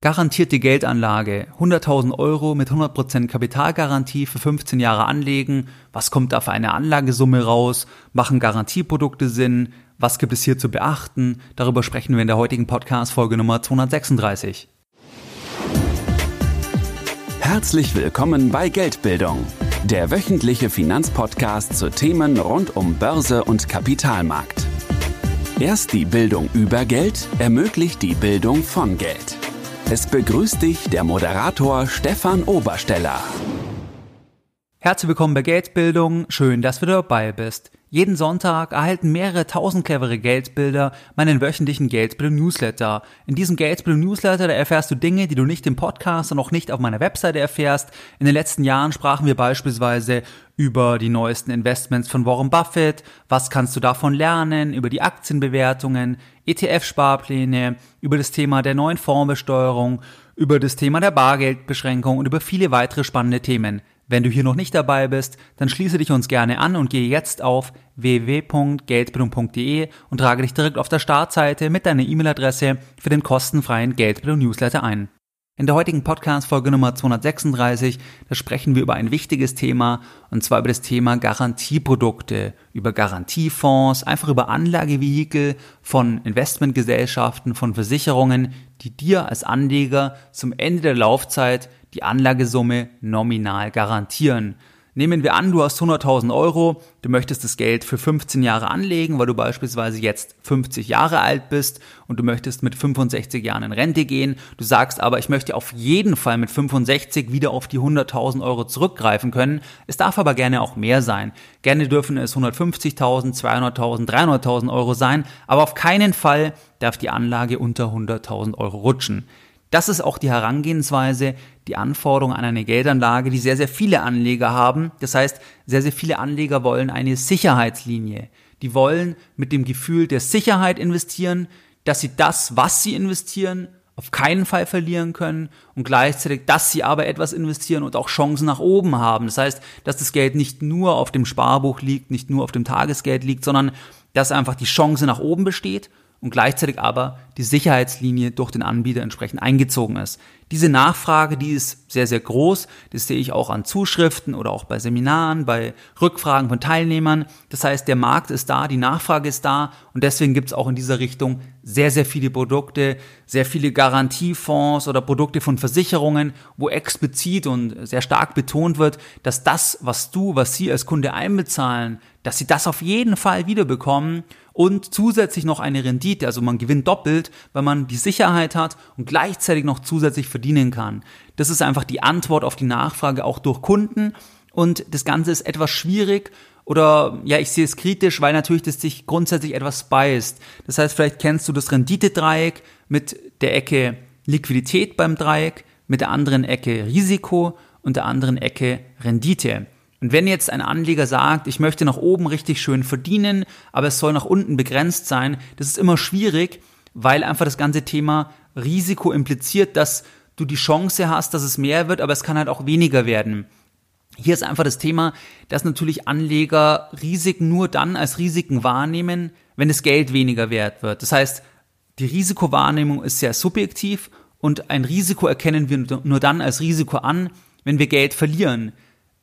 Garantierte Geldanlage, 100.000 Euro mit 100% Kapitalgarantie für 15 Jahre anlegen. Was kommt da für eine Anlagesumme raus? Machen Garantieprodukte Sinn? Was gibt es hier zu beachten? Darüber sprechen wir in der heutigen Podcast-Folge Nummer 236. Herzlich willkommen bei Geldbildung, der wöchentliche Finanzpodcast zu Themen rund um Börse und Kapitalmarkt. Erst die Bildung über Geld ermöglicht die Bildung von Geld. Es begrüßt dich der Moderator Stefan Obersteller. Herzlich willkommen bei Geldbildung. Schön, dass du dabei bist. Jeden Sonntag erhalten mehrere tausend clevere Geldbilder meinen wöchentlichen Geldbildung-Newsletter. In diesem Geldbildung-Newsletter erfährst du Dinge, die du nicht im Podcast und auch nicht auf meiner Webseite erfährst. In den letzten Jahren sprachen wir beispielsweise über die neuesten Investments von Warren Buffett, was kannst du davon lernen, über die Aktienbewertungen, ETF-Sparpläne, über das Thema der neuen Fondsbesteuerung, über das Thema der Bargeldbeschränkung und über viele weitere spannende Themen. Wenn du hier noch nicht dabei bist, dann schließe dich uns gerne an und gehe jetzt auf www.geldbildung.de und trage dich direkt auf der Startseite mit deiner E-Mail-Adresse für den kostenfreien Geldbildung Newsletter ein. In der heutigen Podcast-Folge Nummer 236, da sprechen wir über ein wichtiges Thema, und zwar über das Thema Garantieprodukte, über Garantiefonds, einfach über Anlagevehikel von Investmentgesellschaften, von Versicherungen, die dir als Anleger zum Ende der Laufzeit die Anlagesumme nominal garantieren. Nehmen wir an, du hast 100.000 Euro, du möchtest das Geld für 15 Jahre anlegen, weil du beispielsweise jetzt 50 Jahre alt bist und du möchtest mit 65 Jahren in Rente gehen. Du sagst aber, ich möchte auf jeden Fall mit 65 wieder auf die 100.000 Euro zurückgreifen können. Es darf aber gerne auch mehr sein. Gerne dürfen es 150.000, 200.000, 300.000 Euro sein, aber auf keinen Fall darf die Anlage unter 100.000 Euro rutschen. Das ist auch die Herangehensweise, die Anforderung an eine Geldanlage, die sehr, sehr viele Anleger haben. Das heißt, sehr, sehr viele Anleger wollen eine Sicherheitslinie. Die wollen mit dem Gefühl der Sicherheit investieren, dass sie das, was sie investieren, auf keinen Fall verlieren können und gleichzeitig, dass sie aber etwas investieren und auch Chancen nach oben haben. Das heißt, dass das Geld nicht nur auf dem Sparbuch liegt, nicht nur auf dem Tagesgeld liegt, sondern dass einfach die Chance nach oben besteht und gleichzeitig aber die Sicherheitslinie durch den Anbieter entsprechend eingezogen ist. Diese Nachfrage, die ist sehr, sehr groß. Das sehe ich auch an Zuschriften oder auch bei Seminaren, bei Rückfragen von Teilnehmern. Das heißt, der Markt ist da, die Nachfrage ist da und deswegen gibt es auch in dieser Richtung sehr, sehr viele Produkte, sehr viele Garantiefonds oder Produkte von Versicherungen, wo explizit und sehr stark betont wird, dass das, was du, was Sie als Kunde einbezahlen, dass Sie das auf jeden Fall wiederbekommen und zusätzlich noch eine Rendite, also man gewinnt doppelt, weil man die Sicherheit hat und gleichzeitig noch zusätzlich verdienen kann. Das ist einfach die Antwort auf die Nachfrage auch durch Kunden und das Ganze ist etwas schwierig oder ja, ich sehe es kritisch, weil natürlich das sich grundsätzlich etwas beißt. Das heißt, vielleicht kennst du das Renditedreieck mit der Ecke Liquidität beim Dreieck, mit der anderen Ecke Risiko und der anderen Ecke Rendite. Und wenn jetzt ein Anleger sagt, ich möchte nach oben richtig schön verdienen, aber es soll nach unten begrenzt sein, das ist immer schwierig, weil einfach das ganze Thema Risiko impliziert, dass du die Chance hast, dass es mehr wird, aber es kann halt auch weniger werden. Hier ist einfach das Thema, dass natürlich Anleger Risiken nur dann als Risiken wahrnehmen, wenn das Geld weniger wert wird. Das heißt, die Risikowahrnehmung ist sehr subjektiv und ein Risiko erkennen wir nur dann als Risiko an, wenn wir Geld verlieren.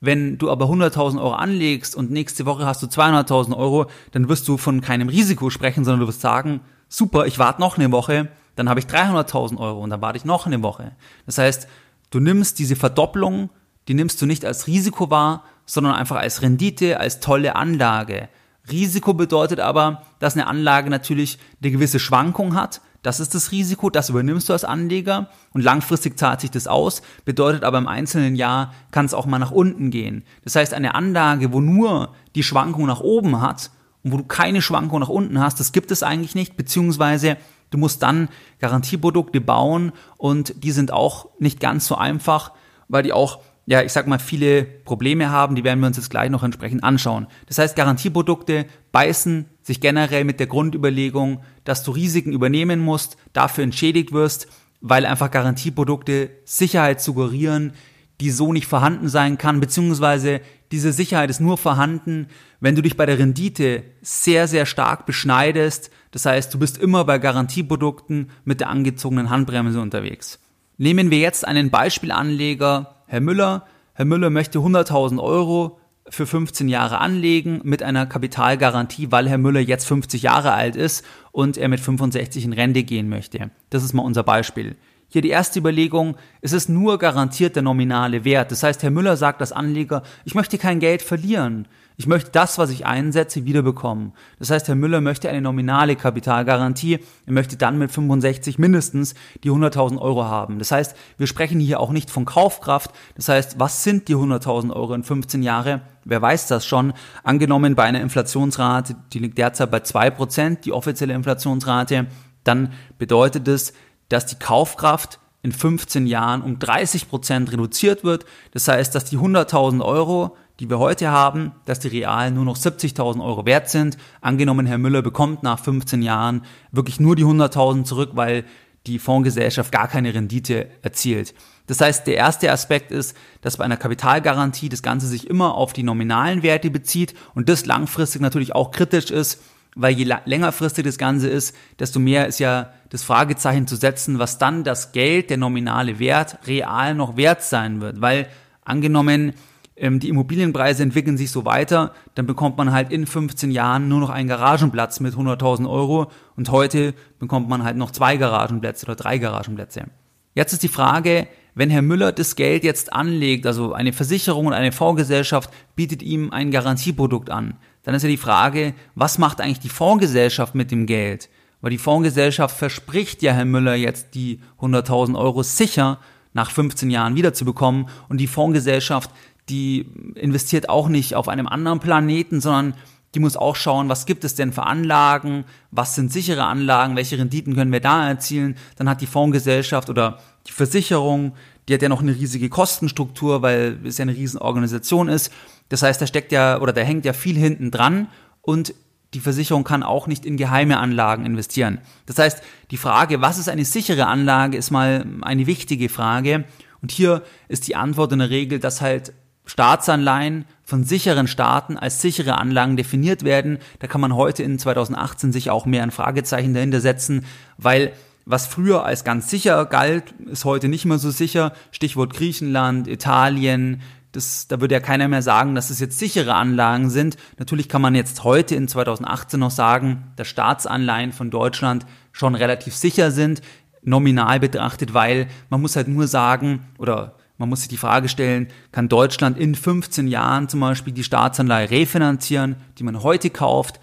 Wenn du aber 100.000 Euro anlegst und nächste Woche hast du 200.000 Euro, dann wirst du von keinem Risiko sprechen, sondern du wirst sagen, super, ich warte noch eine Woche, dann habe ich 300.000 Euro und dann warte ich noch eine Woche. Das heißt, du nimmst diese Verdopplung, die nimmst du nicht als Risiko wahr, sondern einfach als Rendite, als tolle Anlage. Risiko bedeutet aber, dass eine Anlage natürlich eine gewisse Schwankung hat, das ist das Risiko, das übernimmst du als Anleger und langfristig zahlt sich das aus, bedeutet aber im einzelnen Jahr kann es auch mal nach unten gehen. Das heißt, eine Anlage, wo nur die Schwankung nach oben hat und wo du keine Schwankung nach unten hast, das gibt es eigentlich nicht, beziehungsweise du musst dann Garantieprodukte bauen und die sind auch nicht ganz so einfach, weil die auch ja, ich sag mal, viele Probleme haben, die werden wir uns jetzt gleich noch entsprechend anschauen. Das heißt, Garantieprodukte beißen sich generell mit der Grundüberlegung, dass du Risiken übernehmen musst, dafür entschädigt wirst, weil einfach Garantieprodukte Sicherheit suggerieren, die so nicht vorhanden sein kann, beziehungsweise diese Sicherheit ist nur vorhanden, wenn du dich bei der Rendite sehr, sehr stark beschneidest. Das heißt, du bist immer bei Garantieprodukten mit der angezogenen Handbremse unterwegs. Nehmen wir jetzt einen Beispielanleger, Herr Müller. Herr Müller möchte 100.000 Euro für 15 Jahre anlegen mit einer Kapitalgarantie, weil Herr Müller jetzt 50 Jahre alt ist und er mit 65 in Rente gehen möchte. Das ist mal unser Beispiel. Hier die erste Überlegung, es ist nur garantiert der nominale Wert. Das heißt, Herr Müller sagt als Anleger, ich möchte kein Geld verlieren. Ich möchte das, was ich einsetze, wiederbekommen. Das heißt, Herr Müller möchte eine nominale Kapitalgarantie. Er möchte dann mit 65 mindestens die 100.000 Euro haben. Das heißt, wir sprechen hier auch nicht von Kaufkraft. Das heißt, was sind die 100.000 Euro in 15 Jahre? Wer weiß das schon? Angenommen bei einer Inflationsrate, die liegt derzeit bei 2%, die offizielle Inflationsrate, dann bedeutet es, dass die Kaufkraft in 15 Jahren um 30% reduziert wird. Das heißt, dass die 100.000 Euro die wir heute haben, dass die real nur noch 70.000 Euro wert sind. Angenommen, Herr Müller bekommt nach 15 Jahren wirklich nur die 100.000 zurück, weil die Fondsgesellschaft gar keine Rendite erzielt. Das heißt, der erste Aspekt ist, dass bei einer Kapitalgarantie das Ganze sich immer auf die nominalen Werte bezieht und das langfristig natürlich auch kritisch ist, weil je längerfristig das Ganze ist, desto mehr ist ja das Fragezeichen zu setzen, was dann das Geld, der nominale Wert, real noch wert sein wird. Weil angenommen, ähm, die Immobilienpreise entwickeln sich so weiter, dann bekommt man halt in 15 Jahren nur noch einen Garagenplatz mit 100.000 Euro und heute bekommt man halt noch zwei Garagenplätze oder drei Garagenplätze. Jetzt ist die Frage, wenn Herr Müller das Geld jetzt anlegt, also eine Versicherung und eine Fondsgesellschaft bietet ihm ein Garantieprodukt an, dann ist ja die Frage, was macht eigentlich die Fondsgesellschaft mit dem Geld? Weil die Fondsgesellschaft verspricht ja Herr Müller jetzt die 100.000 Euro sicher nach 15 Jahren wiederzubekommen und die Fondsgesellschaft die investiert auch nicht auf einem anderen Planeten, sondern die muss auch schauen, was gibt es denn für Anlagen, was sind sichere Anlagen, welche Renditen können wir da erzielen. Dann hat die Fondsgesellschaft oder die Versicherung, die hat ja noch eine riesige Kostenstruktur, weil es ja eine Riesenorganisation ist. Das heißt, da steckt ja oder da hängt ja viel hinten dran und die Versicherung kann auch nicht in geheime Anlagen investieren. Das heißt, die Frage, was ist eine sichere Anlage, ist mal eine wichtige Frage. Und hier ist die Antwort in der Regel, dass halt Staatsanleihen von sicheren Staaten als sichere Anlagen definiert werden. Da kann man heute in 2018 sich auch mehr ein Fragezeichen dahinter setzen, weil was früher als ganz sicher galt, ist heute nicht mehr so sicher. Stichwort Griechenland, Italien. Das, da würde ja keiner mehr sagen, dass es jetzt sichere Anlagen sind. Natürlich kann man jetzt heute in 2018 noch sagen, dass Staatsanleihen von Deutschland schon relativ sicher sind, nominal betrachtet, weil man muss halt nur sagen, oder man muss sich die Frage stellen, kann Deutschland in 15 Jahren zum Beispiel die Staatsanleihe refinanzieren, die man heute kauft?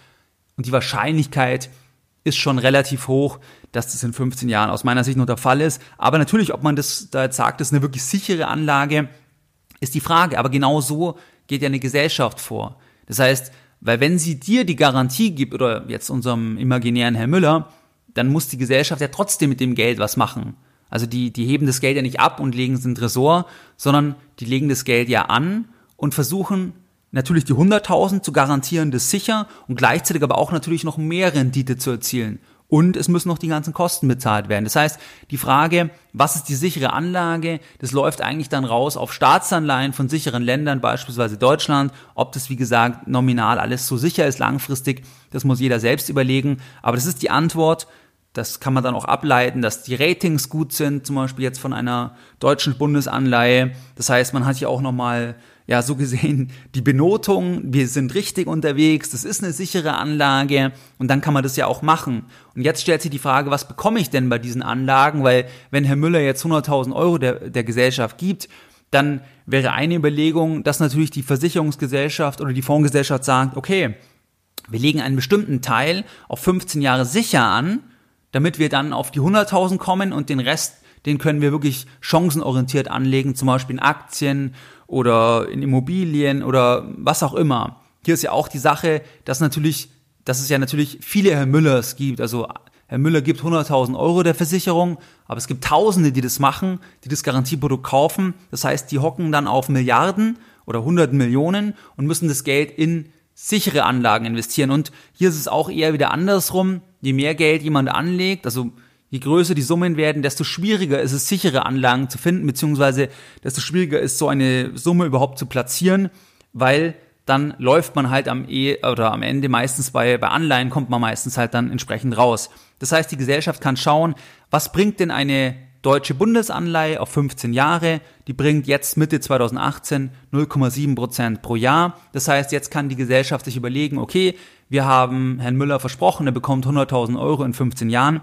Und die Wahrscheinlichkeit ist schon relativ hoch, dass das in 15 Jahren aus meiner Sicht noch der Fall ist. Aber natürlich, ob man das da jetzt sagt, das ist eine wirklich sichere Anlage, ist die Frage. Aber genau so geht ja eine Gesellschaft vor. Das heißt, weil wenn sie dir die Garantie gibt, oder jetzt unserem imaginären Herr Müller, dann muss die Gesellschaft ja trotzdem mit dem Geld was machen. Also die, die heben das Geld ja nicht ab und legen es in den Tresor, sondern die legen das Geld ja an und versuchen natürlich die 100.000 zu garantieren, das sicher und gleichzeitig aber auch natürlich noch mehr Rendite zu erzielen. Und es müssen noch die ganzen Kosten bezahlt werden. Das heißt, die Frage, was ist die sichere Anlage, das läuft eigentlich dann raus auf Staatsanleihen von sicheren Ländern, beispielsweise Deutschland. Ob das, wie gesagt, nominal alles so sicher ist langfristig, das muss jeder selbst überlegen. Aber das ist die Antwort. Das kann man dann auch ableiten, dass die Ratings gut sind, zum Beispiel jetzt von einer deutschen Bundesanleihe. Das heißt, man hat hier auch nochmal, ja, so gesehen die Benotung. Wir sind richtig unterwegs. Das ist eine sichere Anlage. Und dann kann man das ja auch machen. Und jetzt stellt sich die Frage, was bekomme ich denn bei diesen Anlagen? Weil wenn Herr Müller jetzt 100.000 Euro der, der Gesellschaft gibt, dann wäre eine Überlegung, dass natürlich die Versicherungsgesellschaft oder die Fondsgesellschaft sagt, okay, wir legen einen bestimmten Teil auf 15 Jahre sicher an damit wir dann auf die 100.000 kommen und den Rest, den können wir wirklich chancenorientiert anlegen, zum Beispiel in Aktien oder in Immobilien oder was auch immer. Hier ist ja auch die Sache, dass natürlich, dass es ja natürlich viele Herr Müllers gibt. Also Herr Müller gibt 100.000 Euro der Versicherung, aber es gibt Tausende, die das machen, die das Garantieprodukt kaufen. Das heißt, die hocken dann auf Milliarden oder hunderten Millionen und müssen das Geld in sichere Anlagen investieren. Und hier ist es auch eher wieder andersrum. Je mehr Geld jemand anlegt, also je größer die Summen werden, desto schwieriger ist es, sichere Anlagen zu finden, beziehungsweise desto schwieriger ist so eine Summe überhaupt zu platzieren, weil dann läuft man halt am e oder am Ende meistens bei, bei Anleihen kommt man meistens halt dann entsprechend raus. Das heißt, die Gesellschaft kann schauen, was bringt denn eine deutsche Bundesanleihe auf 15 Jahre, die bringt jetzt Mitte 2018 0,7 Prozent pro Jahr. Das heißt, jetzt kann die Gesellschaft sich überlegen, okay, wir haben Herrn Müller versprochen, er bekommt 100.000 Euro in 15 Jahren.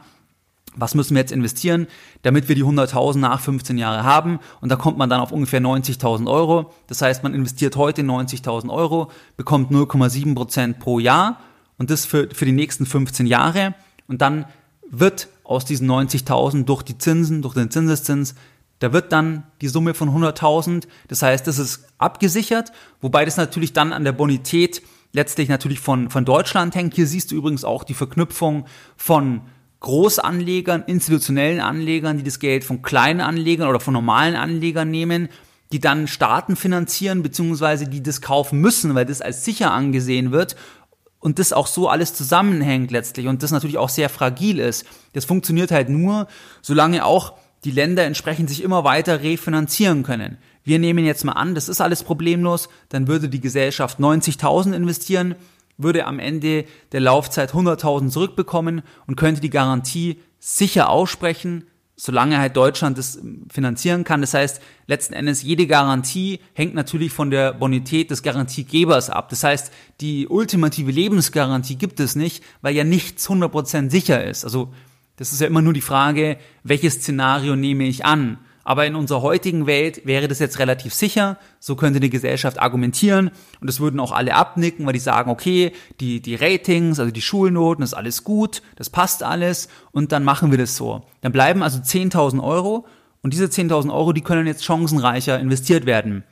Was müssen wir jetzt investieren, damit wir die 100.000 nach 15 Jahren haben? Und da kommt man dann auf ungefähr 90.000 Euro. Das heißt, man investiert heute 90.000 Euro, bekommt 0,7 Prozent pro Jahr und das für, für die nächsten 15 Jahre. Und dann wird aus diesen 90.000 durch die Zinsen, durch den Zinseszins, da wird dann die Summe von 100.000. Das heißt, das ist abgesichert, wobei das natürlich dann an der Bonität letztlich natürlich von, von Deutschland hängt. Hier siehst du übrigens auch die Verknüpfung von Großanlegern, institutionellen Anlegern, die das Geld von kleinen Anlegern oder von normalen Anlegern nehmen, die dann Staaten finanzieren, beziehungsweise die das kaufen müssen, weil das als sicher angesehen wird und das auch so alles zusammenhängt letztlich und das natürlich auch sehr fragil ist. Das funktioniert halt nur, solange auch die Länder entsprechend sich immer weiter refinanzieren können. Wir nehmen jetzt mal an, das ist alles problemlos, dann würde die Gesellschaft 90.000 investieren, würde am Ende der Laufzeit 100.000 zurückbekommen und könnte die Garantie sicher aussprechen, solange halt Deutschland das finanzieren kann. Das heißt, letzten Endes jede Garantie hängt natürlich von der Bonität des Garantiegebers ab. Das heißt, die ultimative Lebensgarantie gibt es nicht, weil ja nichts 100% sicher ist. Also das ist ja immer nur die Frage, welches Szenario nehme ich an? Aber in unserer heutigen Welt wäre das jetzt relativ sicher. So könnte die Gesellschaft argumentieren. Und das würden auch alle abnicken, weil die sagen, okay, die, die Ratings, also die Schulnoten, ist alles gut, das passt alles. Und dann machen wir das so. Dann bleiben also 10.000 Euro. Und diese 10.000 Euro, die können jetzt chancenreicher investiert werden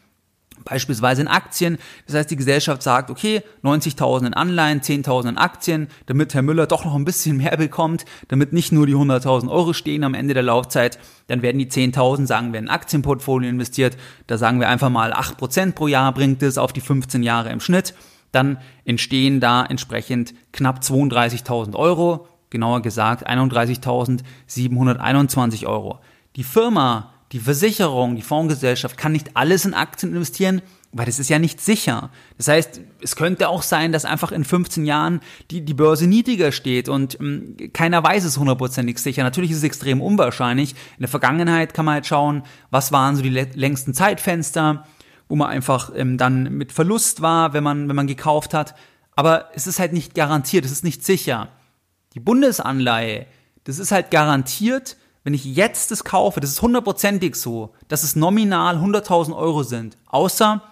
beispielsweise in Aktien. Das heißt, die Gesellschaft sagt, okay, 90.000 in Anleihen, 10.000 in Aktien, damit Herr Müller doch noch ein bisschen mehr bekommt, damit nicht nur die 100.000 Euro stehen am Ende der Laufzeit, dann werden die 10.000, sagen wir, in Aktienportfolio investiert. Da sagen wir einfach mal 8% pro Jahr bringt es auf die 15 Jahre im Schnitt. Dann entstehen da entsprechend knapp 32.000 Euro, genauer gesagt 31.721 Euro. Die Firma die Versicherung, die Fondsgesellschaft kann nicht alles in Aktien investieren, weil das ist ja nicht sicher. Das heißt, es könnte auch sein, dass einfach in 15 Jahren die, die Börse niedriger steht und ähm, keiner weiß es hundertprozentig sicher. Natürlich ist es extrem unwahrscheinlich. In der Vergangenheit kann man halt schauen, was waren so die längsten Zeitfenster, wo man einfach ähm, dann mit Verlust war, wenn man, wenn man gekauft hat. Aber es ist halt nicht garantiert, es ist nicht sicher. Die Bundesanleihe, das ist halt garantiert, wenn ich jetzt das kaufe, das ist hundertprozentig so, dass es nominal 100.000 Euro sind. Außer,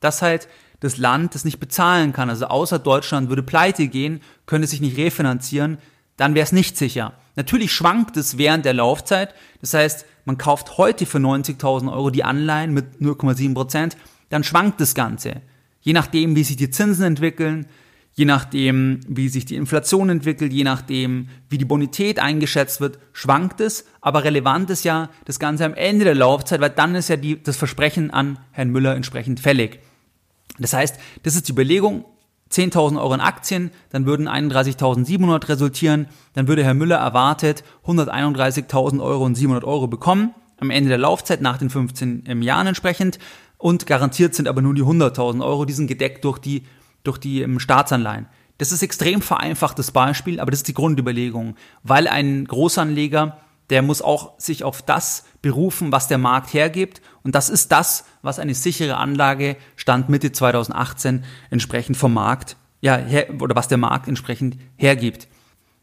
dass halt das Land das nicht bezahlen kann. Also außer Deutschland würde pleite gehen, könnte sich nicht refinanzieren, dann wäre es nicht sicher. Natürlich schwankt es während der Laufzeit. Das heißt, man kauft heute für 90.000 Euro die Anleihen mit 0,7 Prozent, dann schwankt das Ganze. Je nachdem, wie sich die Zinsen entwickeln, je nachdem, wie sich die Inflation entwickelt, je nachdem, wie die Bonität eingeschätzt wird, schwankt es. Aber relevant ist ja das Ganze am Ende der Laufzeit, weil dann ist ja die, das Versprechen an Herrn Müller entsprechend fällig. Das heißt, das ist die Überlegung, 10.000 Euro in Aktien, dann würden 31.700 resultieren, dann würde Herr Müller erwartet 131.000 Euro und 700 Euro bekommen, am Ende der Laufzeit nach den 15 Jahren entsprechend und garantiert sind aber nur die 100.000 Euro, die sind gedeckt durch die durch die ähm, Staatsanleihen. Das ist extrem vereinfachtes Beispiel, aber das ist die Grundüberlegung, weil ein Großanleger, der muss auch sich auf das berufen, was der Markt hergibt und das ist das, was eine sichere Anlage Stand Mitte 2018 entsprechend vom Markt, ja, her, oder was der Markt entsprechend hergibt.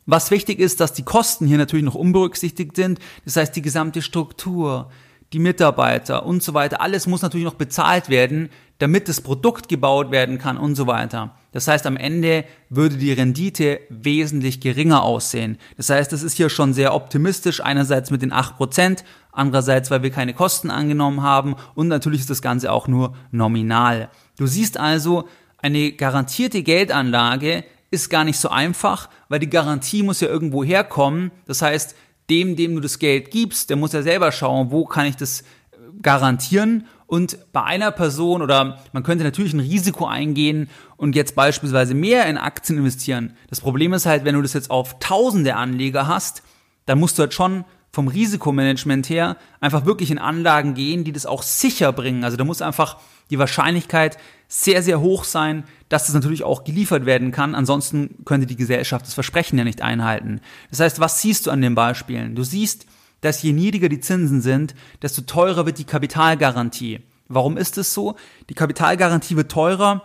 Was wichtig ist, dass die Kosten hier natürlich noch unberücksichtigt sind, das heißt die gesamte Struktur, die Mitarbeiter und so weiter, alles muss natürlich noch bezahlt werden, damit das Produkt gebaut werden kann und so weiter. Das heißt, am Ende würde die Rendite wesentlich geringer aussehen. Das heißt, es ist hier schon sehr optimistisch, einerseits mit den 8%, andererseits, weil wir keine Kosten angenommen haben und natürlich ist das Ganze auch nur nominal. Du siehst also, eine garantierte Geldanlage ist gar nicht so einfach, weil die Garantie muss ja irgendwo herkommen. Das heißt, dem, dem du das Geld gibst, der muss ja selber schauen, wo kann ich das garantieren und bei einer Person oder man könnte natürlich ein Risiko eingehen und jetzt beispielsweise mehr in Aktien investieren. Das Problem ist halt, wenn du das jetzt auf tausende Anleger hast, dann musst du halt schon vom Risikomanagement her einfach wirklich in Anlagen gehen, die das auch sicher bringen. Also da muss einfach die Wahrscheinlichkeit sehr, sehr hoch sein, dass das natürlich auch geliefert werden kann. Ansonsten könnte die Gesellschaft das Versprechen ja nicht einhalten. Das heißt, was siehst du an den Beispielen? Du siehst, dass je niedriger die Zinsen sind, desto teurer wird die Kapitalgarantie. Warum ist es so? Die Kapitalgarantie wird teurer,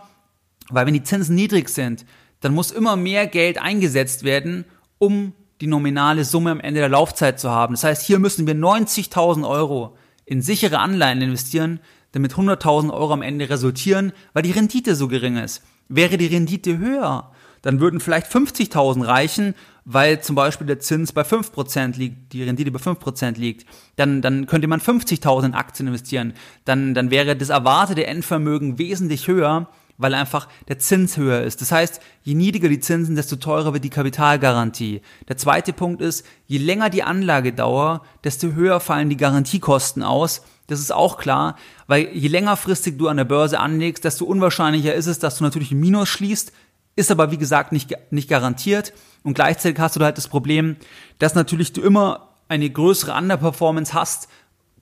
weil wenn die Zinsen niedrig sind, dann muss immer mehr Geld eingesetzt werden, um die nominale Summe am Ende der Laufzeit zu haben. Das heißt, hier müssen wir 90.000 Euro in sichere Anleihen investieren, damit 100.000 Euro am Ende resultieren, weil die Rendite so gering ist. Wäre die Rendite höher, dann würden vielleicht 50.000 reichen, weil zum Beispiel der Zins bei 5% liegt, die Rendite bei 5% liegt. Dann, dann könnte man 50.000 in Aktien investieren. Dann, dann wäre das erwartete Endvermögen wesentlich höher, weil einfach der Zins höher ist. Das heißt, je niedriger die Zinsen, desto teurer wird die Kapitalgarantie. Der zweite Punkt ist, je länger die Anlagedauer, desto höher fallen die Garantiekosten aus. Das ist auch klar, weil je längerfristig du an der Börse anlegst, desto unwahrscheinlicher ist es, dass du natürlich ein Minus schließt, ist aber wie gesagt nicht, nicht garantiert. Und gleichzeitig hast du halt das Problem, dass natürlich du immer eine größere Underperformance hast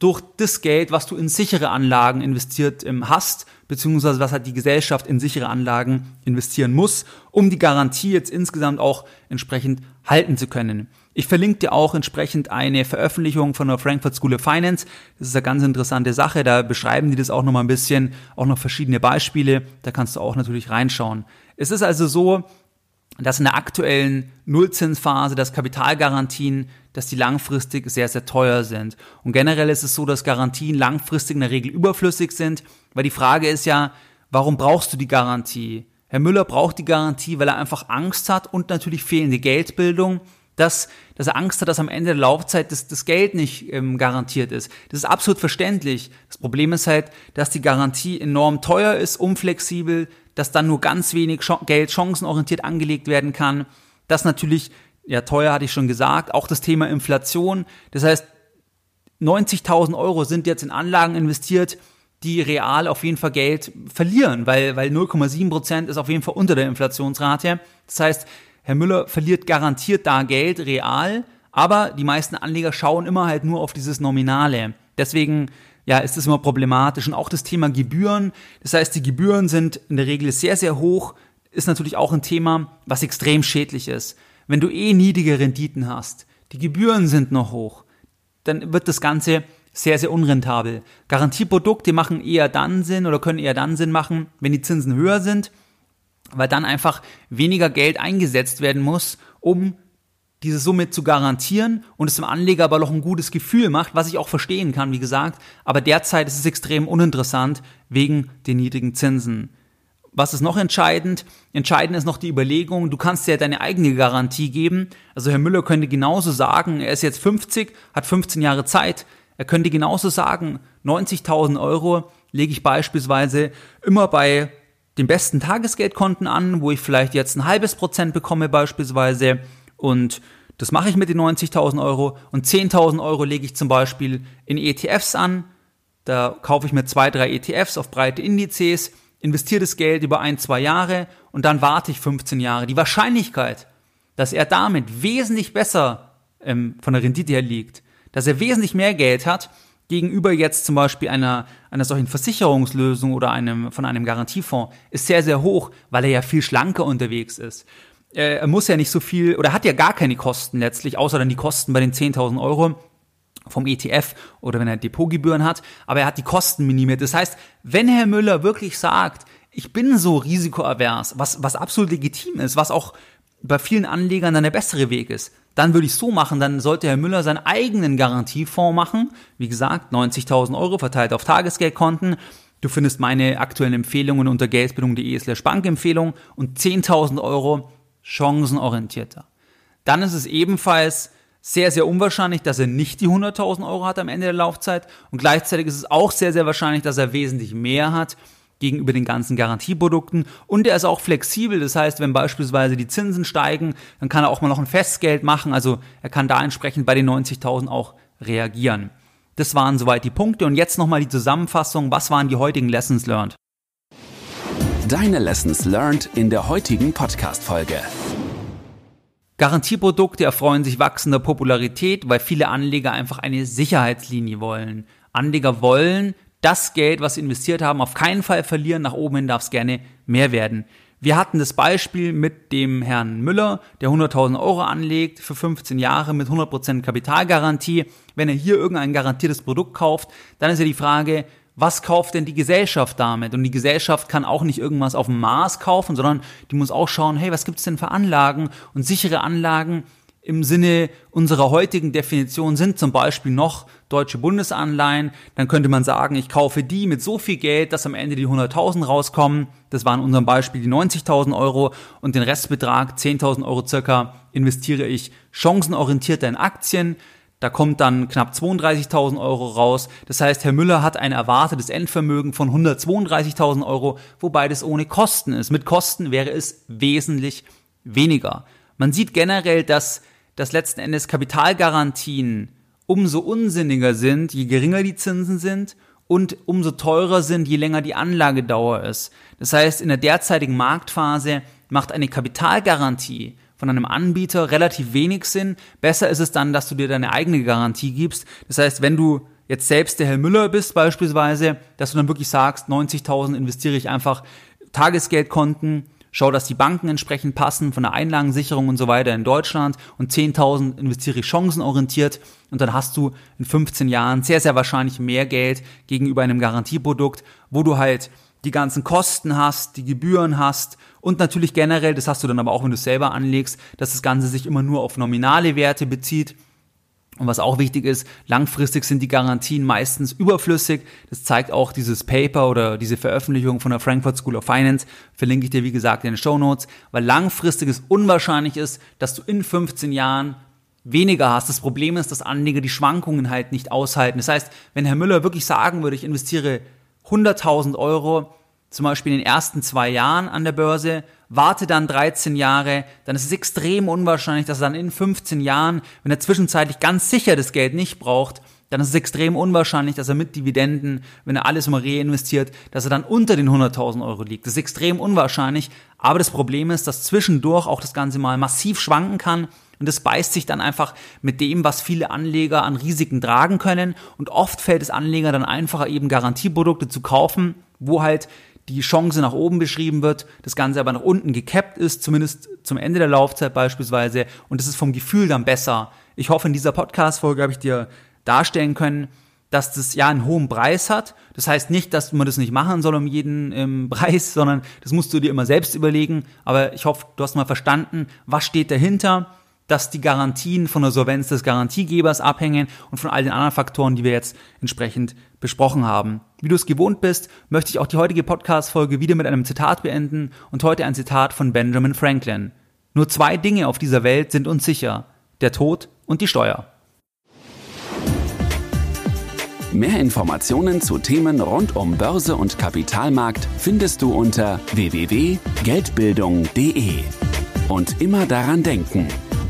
durch das Geld, was du in sichere Anlagen investiert ähm, hast, beziehungsweise was halt die Gesellschaft in sichere Anlagen investieren muss, um die Garantie jetzt insgesamt auch entsprechend halten zu können. Ich verlinke dir auch entsprechend eine Veröffentlichung von der Frankfurt School of Finance. Das ist eine ganz interessante Sache. Da beschreiben die das auch nochmal ein bisschen, auch noch verschiedene Beispiele. Da kannst du auch natürlich reinschauen. Es ist also so, dass in der aktuellen Nullzinsphase, dass Kapitalgarantien, dass die langfristig sehr, sehr teuer sind. Und generell ist es so, dass Garantien langfristig in der Regel überflüssig sind, weil die Frage ist ja, warum brauchst du die Garantie? Herr Müller braucht die Garantie, weil er einfach Angst hat und natürlich fehlende Geldbildung dass, dass er Angst hat, dass am Ende der Laufzeit das, das Geld nicht ähm, garantiert ist. Das ist absolut verständlich. Das Problem ist halt, dass die Garantie enorm teuer ist, unflexibel, dass dann nur ganz wenig Geld chancenorientiert angelegt werden kann. Das natürlich, ja, teuer hatte ich schon gesagt, auch das Thema Inflation. Das heißt, 90.000 Euro sind jetzt in Anlagen investiert, die real auf jeden Fall Geld verlieren, weil, weil 0,7 Prozent ist auf jeden Fall unter der Inflationsrate. Das heißt, Herr Müller verliert garantiert da Geld real, aber die meisten Anleger schauen immer halt nur auf dieses Nominale. Deswegen ja, ist es immer problematisch. Und auch das Thema Gebühren. Das heißt, die Gebühren sind in der Regel sehr, sehr hoch. Ist natürlich auch ein Thema, was extrem schädlich ist. Wenn du eh niedrige Renditen hast, die Gebühren sind noch hoch, dann wird das Ganze sehr, sehr unrentabel. Garantieprodukte machen eher dann Sinn oder können eher dann Sinn machen, wenn die Zinsen höher sind weil dann einfach weniger Geld eingesetzt werden muss, um diese Summe zu garantieren und es dem Anleger aber noch ein gutes Gefühl macht, was ich auch verstehen kann, wie gesagt. Aber derzeit ist es extrem uninteressant wegen den niedrigen Zinsen. Was ist noch entscheidend? Entscheidend ist noch die Überlegung, du kannst ja deine eigene Garantie geben. Also Herr Müller könnte genauso sagen, er ist jetzt 50, hat 15 Jahre Zeit. Er könnte genauso sagen, 90.000 Euro lege ich beispielsweise immer bei den besten Tagesgeldkonten an, wo ich vielleicht jetzt ein halbes Prozent bekomme beispielsweise und das mache ich mit den 90.000 Euro und 10.000 Euro lege ich zum Beispiel in ETFs an. Da kaufe ich mir zwei, drei ETFs auf breite Indizes, investiere das Geld über ein, zwei Jahre und dann warte ich 15 Jahre. Die Wahrscheinlichkeit, dass er damit wesentlich besser ähm, von der Rendite her liegt, dass er wesentlich mehr Geld hat, gegenüber jetzt zum Beispiel einer, einer solchen Versicherungslösung oder einem, von einem Garantiefonds ist sehr, sehr hoch, weil er ja viel schlanker unterwegs ist. Er muss ja nicht so viel oder hat ja gar keine Kosten letztlich, außer dann die Kosten bei den 10.000 Euro vom ETF oder wenn er Depotgebühren hat, aber er hat die Kosten minimiert. Das heißt, wenn Herr Müller wirklich sagt, ich bin so risikoavers, was, was absolut legitim ist, was auch bei vielen Anlegern dann der bessere Weg ist, dann würde ich so machen, dann sollte Herr Müller seinen eigenen Garantiefonds machen. Wie gesagt, 90.000 Euro verteilt auf Tagesgeldkonten. Du findest meine aktuellen Empfehlungen unter geldbildung.de slash Bankempfehlung und 10.000 Euro chancenorientierter. Dann ist es ebenfalls sehr, sehr unwahrscheinlich, dass er nicht die 100.000 Euro hat am Ende der Laufzeit und gleichzeitig ist es auch sehr, sehr wahrscheinlich, dass er wesentlich mehr hat gegenüber den ganzen Garantieprodukten und er ist auch flexibel. Das heißt, wenn beispielsweise die Zinsen steigen, dann kann er auch mal noch ein Festgeld machen. Also er kann da entsprechend bei den 90.000 auch reagieren. Das waren soweit die Punkte und jetzt nochmal die Zusammenfassung. Was waren die heutigen Lessons learned? Deine Lessons learned in der heutigen Podcast-Folge. Garantieprodukte erfreuen sich wachsender Popularität, weil viele Anleger einfach eine Sicherheitslinie wollen. Anleger wollen, das Geld, was sie investiert haben, auf keinen Fall verlieren. Nach oben hin darf es gerne mehr werden. Wir hatten das Beispiel mit dem Herrn Müller, der 100.000 Euro anlegt für 15 Jahre mit 100% Kapitalgarantie. Wenn er hier irgendein garantiertes Produkt kauft, dann ist ja die Frage, was kauft denn die Gesellschaft damit? Und die Gesellschaft kann auch nicht irgendwas auf dem Mars kaufen, sondern die muss auch schauen, hey, was gibt's denn für Anlagen? Und sichere Anlagen im Sinne unserer heutigen Definition sind zum Beispiel noch deutsche Bundesanleihen. Dann könnte man sagen, ich kaufe die mit so viel Geld, dass am Ende die 100.000 rauskommen. Das waren in unserem Beispiel die 90.000 Euro und den Restbetrag, 10.000 Euro circa, investiere ich chancenorientiert in Aktien. Da kommt dann knapp 32.000 Euro raus. Das heißt, Herr Müller hat ein erwartetes Endvermögen von 132.000 Euro, wobei das ohne Kosten ist. Mit Kosten wäre es wesentlich weniger. Man sieht generell, dass, dass letzten Endes Kapitalgarantien umso unsinniger sind, je geringer die Zinsen sind und umso teurer sind, je länger die Anlagedauer ist. Das heißt, in der derzeitigen Marktphase macht eine Kapitalgarantie von einem Anbieter relativ wenig Sinn. Besser ist es dann, dass du dir deine eigene Garantie gibst. Das heißt, wenn du jetzt selbst der Herr Müller bist beispielsweise, dass du dann wirklich sagst, 90.000 investiere ich einfach Tagesgeldkonten, schau, dass die Banken entsprechend passen von der Einlagensicherung und so weiter in Deutschland und 10.000 investiere ich chancenorientiert und dann hast du in 15 Jahren sehr, sehr wahrscheinlich mehr Geld gegenüber einem Garantieprodukt, wo du halt die ganzen Kosten hast, die Gebühren hast und natürlich generell, das hast du dann aber auch, wenn du es selber anlegst, dass das Ganze sich immer nur auf nominale Werte bezieht. Und was auch wichtig ist, langfristig sind die Garantien meistens überflüssig. Das zeigt auch dieses Paper oder diese Veröffentlichung von der Frankfurt School of Finance. Verlinke ich dir, wie gesagt, in den Show Notes, weil langfristig es unwahrscheinlich ist, dass du in 15 Jahren weniger hast. Das Problem ist, dass Anleger die Schwankungen halt nicht aushalten. Das heißt, wenn Herr Müller wirklich sagen würde, ich investiere 100.000 Euro, zum Beispiel in den ersten zwei Jahren an der Börse, warte dann 13 Jahre, dann ist es extrem unwahrscheinlich, dass er dann in 15 Jahren, wenn er zwischenzeitlich ganz sicher das Geld nicht braucht, dann ist es extrem unwahrscheinlich, dass er mit Dividenden, wenn er alles mal reinvestiert, dass er dann unter den 100.000 Euro liegt. Das ist extrem unwahrscheinlich, aber das Problem ist, dass zwischendurch auch das Ganze mal massiv schwanken kann und das beißt sich dann einfach mit dem, was viele Anleger an Risiken tragen können und oft fällt es Anleger dann einfacher, eben Garantieprodukte zu kaufen, wo halt die Chance nach oben beschrieben wird, das Ganze aber nach unten gekappt ist, zumindest zum Ende der Laufzeit beispielsweise, und es ist vom Gefühl dann besser. Ich hoffe, in dieser Podcast-Folge habe ich dir darstellen können, dass das ja einen hohen Preis hat. Das heißt nicht, dass man das nicht machen soll um jeden ähm, Preis, sondern das musst du dir immer selbst überlegen. Aber ich hoffe, du hast mal verstanden, was steht dahinter dass die Garantien von der Solvenz des Garantiegebers abhängen und von all den anderen Faktoren, die wir jetzt entsprechend besprochen haben. Wie du es gewohnt bist, möchte ich auch die heutige Podcast-Folge wieder mit einem Zitat beenden und heute ein Zitat von Benjamin Franklin. Nur zwei Dinge auf dieser Welt sind uns sicher. Der Tod und die Steuer. Mehr Informationen zu Themen rund um Börse und Kapitalmarkt findest du unter www.geldbildung.de. Und immer daran denken,